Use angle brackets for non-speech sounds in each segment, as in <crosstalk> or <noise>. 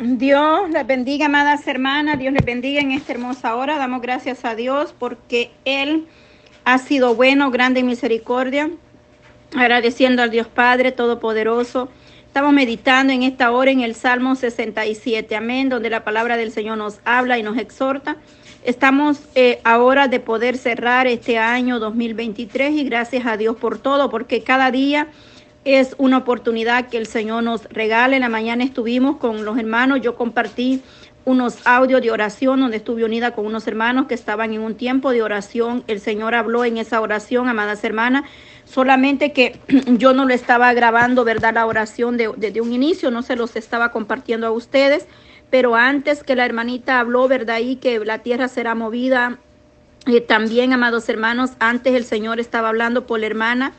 Dios les bendiga, amadas hermanas. Dios les bendiga en esta hermosa hora. Damos gracias a Dios porque Él ha sido bueno, grande en misericordia. Agradeciendo al Dios Padre Todopoderoso. Estamos meditando en esta hora en el Salmo 67, amén, donde la palabra del Señor nos habla y nos exhorta. Estamos eh, ahora de poder cerrar este año 2023 y gracias a Dios por todo, porque cada día es una oportunidad que el Señor nos regala. En la mañana estuvimos con los hermanos, yo compartí unos audios de oración donde estuve unida con unos hermanos que estaban en un tiempo de oración. El Señor habló en esa oración, amadas hermanas, solamente que <clears throat> yo no lo estaba grabando, ¿verdad? La oración desde de un inicio, no se los estaba compartiendo a ustedes pero antes que la hermanita habló, ¿verdad? Y que la tierra será movida. Eh, también, amados hermanos, antes el Señor estaba hablando por la hermana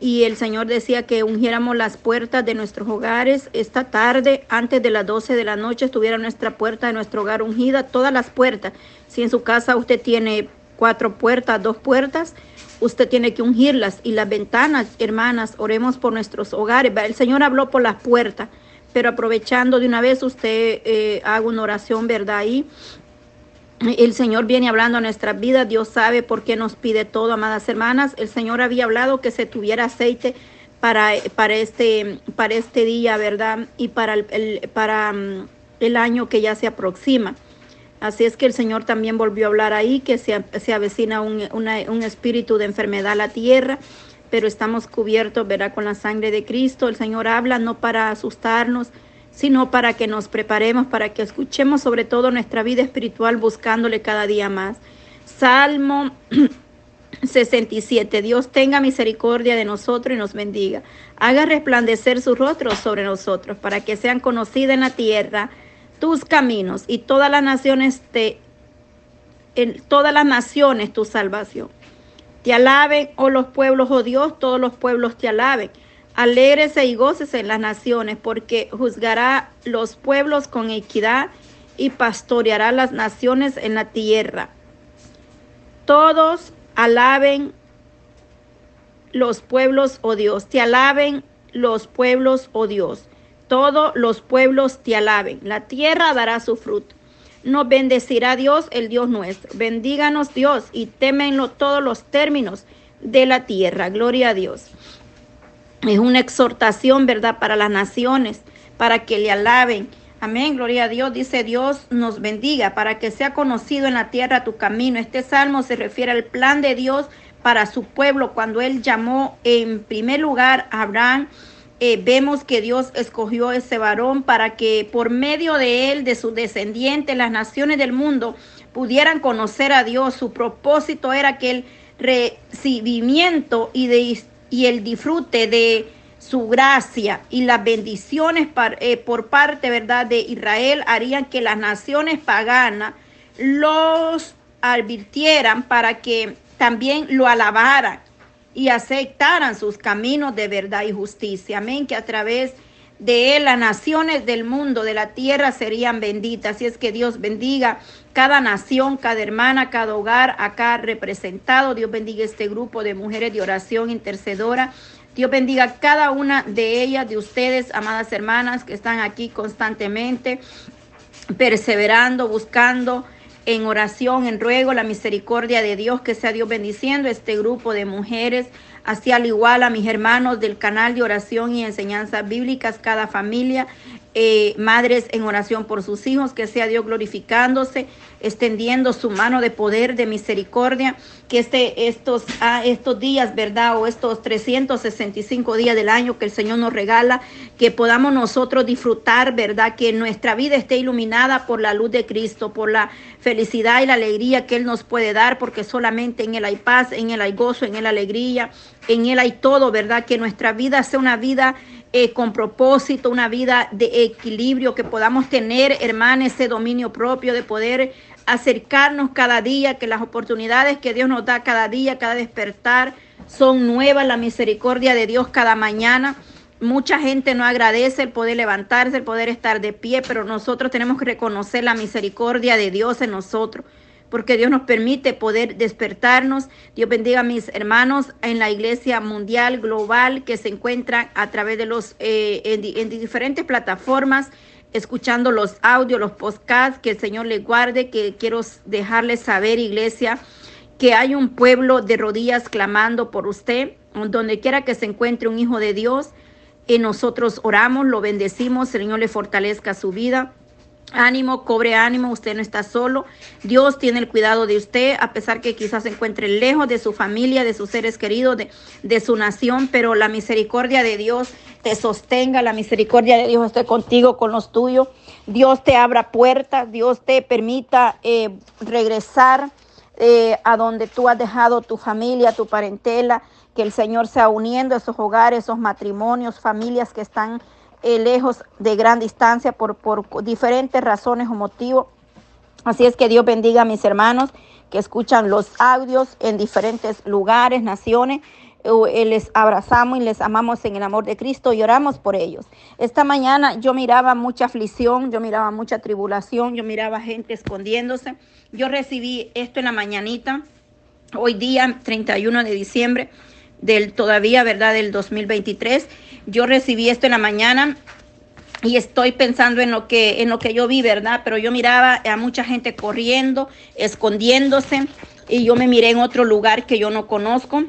y el Señor decía que ungiéramos las puertas de nuestros hogares. Esta tarde, antes de las 12 de la noche, estuviera nuestra puerta de nuestro hogar ungida, todas las puertas. Si en su casa usted tiene cuatro puertas, dos puertas, usted tiene que ungirlas. Y las ventanas, hermanas, oremos por nuestros hogares. El Señor habló por las puertas pero aprovechando de una vez usted eh, haga una oración, ¿verdad? Ahí el Señor viene hablando a nuestra vida, Dios sabe por qué nos pide todo, amadas hermanas. El Señor había hablado que se tuviera aceite para, para, este, para este día, ¿verdad? Y para el, para, mm, el año que ya se aproxima. Así es que el Señor también volvió a hablar ahí, que se, se avecina un, un espíritu de enfermedad a la tierra pero estamos cubiertos, verá, con la sangre de Cristo. El Señor habla no para asustarnos, sino para que nos preparemos, para que escuchemos sobre todo nuestra vida espiritual buscándole cada día más. Salmo <clears throat> 67. Dios tenga misericordia de nosotros y nos bendiga. Haga resplandecer su rostro sobre nosotros para que sean conocidas en la tierra tus caminos y todas las naciones te en todas las naciones tu salvación. Te alaben, oh los pueblos, oh Dios, todos los pueblos te alaben. Alégrese y en las naciones, porque juzgará los pueblos con equidad y pastoreará las naciones en la tierra. Todos alaben los pueblos, oh Dios. Te alaben los pueblos, oh Dios. Todos los pueblos te alaben. La tierra dará su fruto nos bendecirá Dios, el Dios nuestro. Bendíganos Dios y temenlo todos los términos de la tierra. Gloria a Dios. Es una exhortación, ¿verdad?, para las naciones, para que le alaben. Amén, gloria a Dios. Dice Dios nos bendiga para que sea conocido en la tierra tu camino. Este salmo se refiere al plan de Dios para su pueblo cuando él llamó en primer lugar a Abraham eh, vemos que Dios escogió ese varón para que por medio de él, de su descendiente, las naciones del mundo pudieran conocer a Dios. Su propósito era que el recibimiento y, de, y el disfrute de su gracia y las bendiciones eh, por parte, ¿verdad?, de Israel harían que las naciones paganas los advirtieran para que también lo alabaran y aceptaran sus caminos de verdad y justicia. Amén, que a través él las naciones del mundo, de la tierra, serían benditas. Y es que Dios bendiga cada nación, cada hermana, cada hogar acá representado. Dios bendiga este grupo de mujeres de oración intercedora. Dios bendiga cada una de ellas, de ustedes, amadas hermanas, que están aquí constantemente, perseverando, buscando en oración, en ruego, la misericordia de Dios, que sea Dios bendiciendo este grupo de mujeres, así al igual a mis hermanos del canal de oración y enseñanzas bíblicas, cada familia, eh, madres en oración por sus hijos, que sea Dios glorificándose, extendiendo su mano de poder, de misericordia, que este, estos, ah, estos días, ¿verdad? O estos 365 días del año que el Señor nos regala, que podamos nosotros disfrutar, ¿verdad? Que nuestra vida esté iluminada por la luz de Cristo, por la felicidad y la alegría que Él nos puede dar, porque solamente en Él hay paz, en Él hay gozo, en Él alegría, en Él hay todo, ¿verdad? Que nuestra vida sea una vida eh, con propósito, una vida de equilibrio, que podamos tener, hermanos, ese dominio propio de poder acercarnos cada día, que las oportunidades que Dios nos da cada día, cada despertar, son nuevas, la misericordia de Dios cada mañana. Mucha gente no agradece el poder levantarse, el poder estar de pie, pero nosotros tenemos que reconocer la misericordia de Dios en nosotros porque Dios nos permite poder despertarnos. Dios bendiga a mis hermanos en la iglesia mundial, global, que se encuentran a través de los, eh, en, diferentes plataformas escuchando los audios, los podcasts, que el Señor le guarde, que quiero dejarles saber, iglesia, que hay un pueblo de rodillas clamando por usted, donde quiera que se encuentre un hijo de Dios, y nosotros oramos, lo bendecimos, el Señor le fortalezca su vida. Ánimo, cobre ánimo, usted no está solo. Dios tiene el cuidado de usted, a pesar que quizás se encuentre lejos de su familia, de sus seres queridos, de, de, su nación, pero la misericordia de Dios te sostenga, la misericordia de Dios esté contigo, con los tuyos. Dios te abra puertas, Dios te permita eh, regresar eh, a donde tú has dejado tu familia, tu parentela, que el Señor sea uniendo esos hogares, esos matrimonios, familias que están eh, lejos de gran distancia por, por diferentes razones o motivos. Así es que Dios bendiga a mis hermanos que escuchan los audios en diferentes lugares, naciones. Eh, les abrazamos y les amamos en el amor de Cristo y oramos por ellos. Esta mañana yo miraba mucha aflicción, yo miraba mucha tribulación, yo miraba gente escondiéndose. Yo recibí esto en la mañanita, hoy día 31 de diciembre del todavía, ¿verdad? Del 2023. Yo recibí esto en la mañana y estoy pensando en lo que en lo que yo vi, ¿verdad? Pero yo miraba a mucha gente corriendo, escondiéndose y yo me miré en otro lugar que yo no conozco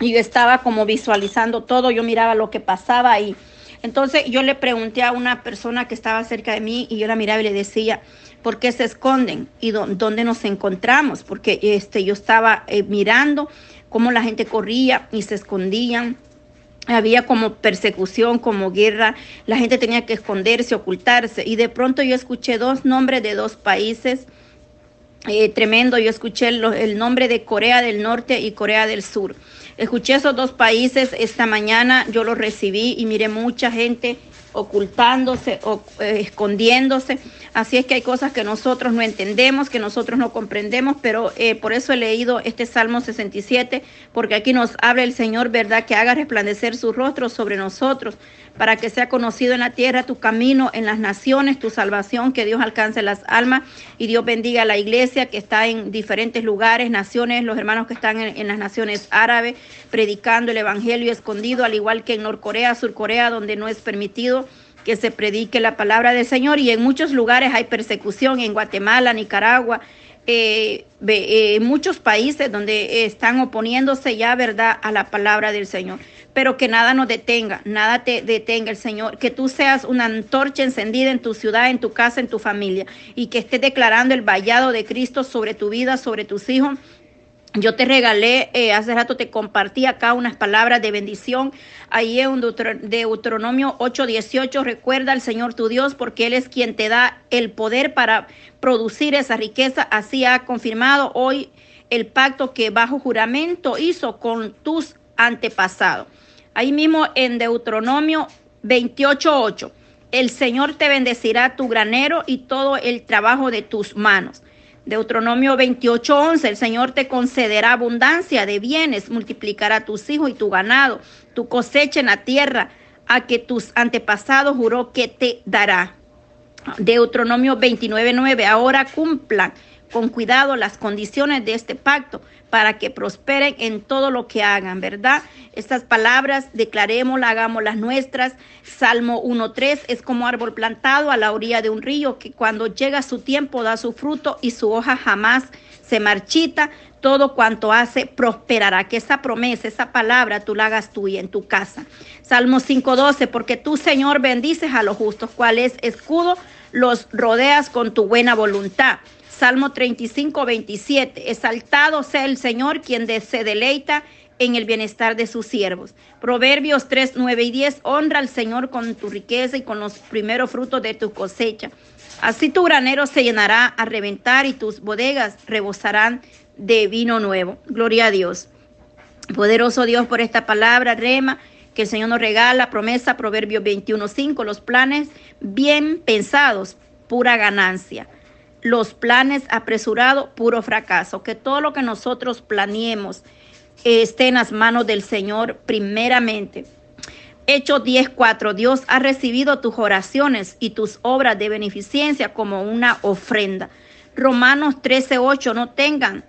y yo estaba como visualizando todo, yo miraba lo que pasaba ahí. Entonces yo le pregunté a una persona que estaba cerca de mí y yo la miraba y le decía, ¿por qué se esconden? ¿Y dónde nos encontramos? Porque este, yo estaba eh, mirando cómo la gente corría y se escondían. Había como persecución, como guerra, la gente tenía que esconderse, ocultarse. Y de pronto yo escuché dos nombres de dos países eh, tremendo. Yo escuché el nombre de Corea del Norte y Corea del Sur. Escuché esos dos países esta mañana, yo los recibí y miré mucha gente ocultándose o eh, escondiéndose. Así es que hay cosas que nosotros no entendemos, que nosotros no comprendemos, pero eh, por eso he leído este Salmo 67, porque aquí nos habla el Señor, ¿verdad? Que haga resplandecer su rostro sobre nosotros para que sea conocido en la tierra tu camino, en las naciones, tu salvación, que Dios alcance las almas y Dios bendiga a la iglesia que está en diferentes lugares, naciones, los hermanos que están en, las naciones árabes, predicando el Evangelio escondido, al igual que en Norcorea, Surcorea, donde no es permitido que se predique la palabra del Señor y en muchos lugares hay persecución, en Guatemala, Nicaragua, eh, eh, muchos países donde están oponiéndose ya, ¿verdad?, a la palabra del Señor pero que nada nos detenga, nada te detenga el Señor, que tú seas una antorcha encendida en tu ciudad, en tu casa, en tu familia, y que estés declarando el vallado de Cristo sobre tu vida, sobre tus hijos. Yo te regalé, eh, hace rato te compartí acá unas palabras de bendición. Ahí en Deuteronomio 8:18, recuerda al Señor tu Dios, porque Él es quien te da el poder para producir esa riqueza. Así ha confirmado hoy el pacto que bajo juramento hizo con tus antepasados. Ahí mismo en Deuteronomio 28.8, el Señor te bendecirá tu granero y todo el trabajo de tus manos. Deuteronomio 28:11, el Señor te concederá abundancia de bienes, multiplicará tus hijos y tu ganado, tu cosecha en la tierra, a que tus antepasados juró que te dará. Deuteronomio 29:9, ahora cumplan con cuidado las condiciones de este pacto para que prosperen en todo lo que hagan, ¿verdad? Estas palabras declarémoslas, hagámoslas nuestras. Salmo 1.3 es como árbol plantado a la orilla de un río que cuando llega su tiempo da su fruto y su hoja jamás se marchita. Todo cuanto hace prosperará. Que esa promesa, esa palabra tú la hagas tuya en tu casa. Salmo 5.12, porque tú, Señor, bendices a los justos, cual es escudo, los rodeas con tu buena voluntad. Salmo 35, 27. Exaltado sea el Señor, quien se deleita en el bienestar de sus siervos. Proverbios 3, 9 y 10. Honra al Señor con tu riqueza y con los primeros frutos de tu cosecha. Así tu granero se llenará a reventar y tus bodegas rebosarán de vino nuevo. Gloria a Dios. Poderoso Dios por esta palabra, rema, que el Señor nos regala, promesa, Proverbios 21, 5. Los planes bien pensados, pura ganancia los planes apresurados, puro fracaso. Que todo lo que nosotros planeemos esté en las manos del Señor primeramente. Hechos 10:4. Dios ha recibido tus oraciones y tus obras de beneficencia como una ofrenda. Romanos 13:8. No tengan,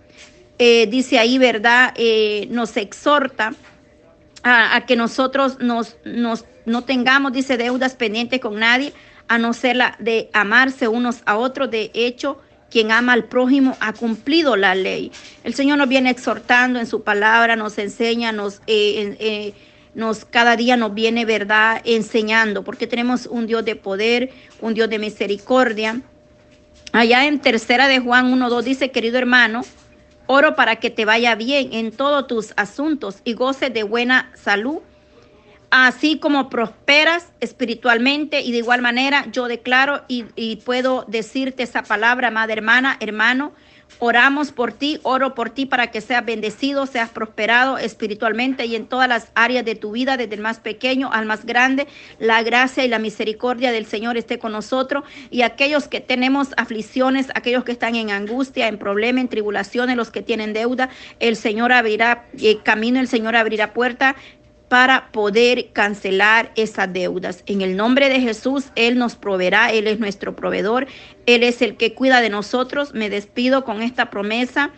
eh, dice ahí, ¿verdad? Eh, nos exhorta a, que nosotros nos, nos, no tengamos, dice, deudas pendientes con nadie, a no ser la de amarse unos a otros. De hecho, quien ama al prójimo ha cumplido la ley. El Señor nos viene exhortando en su palabra, nos enseña, nos, eh, eh, nos cada día nos viene verdad enseñando, porque tenemos un Dios de poder, un Dios de misericordia. Allá en tercera de Juan 1.2 dice, querido hermano, oro para que te vaya bien en todos tus asuntos y goces de buena salud así como prosperas espiritualmente y de igual manera yo declaro y, puedo decirte esa palabra, amada hermana, hermano, oramos por ti, oro por ti para que seas bendecido, seas prosperado espiritualmente y en todas las áreas de tu vida, desde el más pequeño al más grande, la gracia y la misericordia del Señor esté con nosotros y aquellos que tenemos aflicciones, aquellos que están en angustia, en problemas, en tribulaciones, los que tienen deuda, el Señor abrirá eh, camino, el Señor abrirá puerta para poder cancelar esas deudas. En el nombre de Jesús, Él nos proveerá, Él es nuestro proveedor, Él es el que cuida de nosotros. Me despido con esta promesa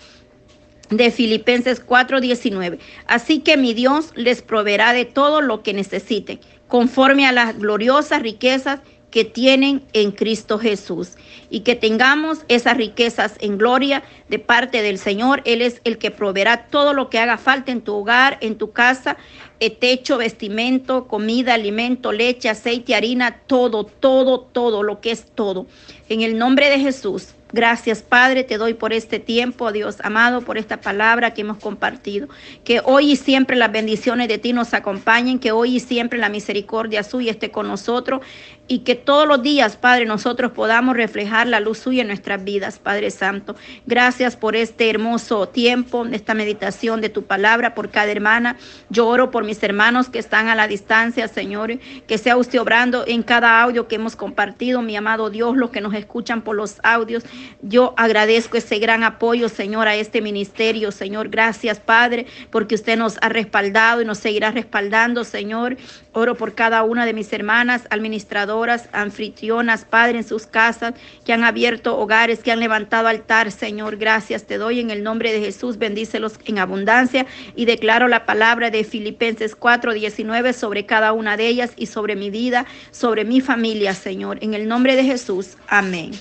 de Filipenses 4:19. Así que mi Dios les proveerá de todo lo que necesiten, conforme a las gloriosas riquezas que tienen en Cristo Jesús y que tengamos esas riquezas en gloria de parte del Señor. Él es el que proveerá todo lo que haga falta en tu hogar, en tu casa, eh, techo, vestimento, comida, alimento, leche, aceite, harina, todo, todo, todo, lo que es todo. En el nombre de Jesús. Gracias, Padre, te doy por este tiempo, Dios amado, por esta palabra que hemos compartido. Que hoy y siempre las bendiciones de ti nos acompañen, que hoy y siempre la misericordia suya esté con nosotros y que todos los días, Padre, nosotros podamos reflejar la luz suya en nuestras vidas, Padre Santo. Gracias por este hermoso tiempo, esta meditación de tu palabra por cada hermana. Yo oro por mis hermanos que están a la distancia, Señor, que sea usted obrando en cada audio que hemos compartido, mi amado Dios, los que nos escuchan por los audios. Yo agradezco ese gran apoyo, Señor, a este ministerio, Señor. Gracias, Padre, porque usted nos ha respaldado y nos seguirá respaldando, Señor. Oro por cada una de mis hermanas, anfitrionas, Padre, en sus casas, que han abierto hogares, que han levantado altar, Señor. Gracias te doy en el nombre de Jesús. Bendícelos en abundancia y declaro la palabra de Filipenses 4, 19 sobre cada una de ellas y sobre mi vida, sobre mi familia, Señor. En el nombre de Jesús. Amén.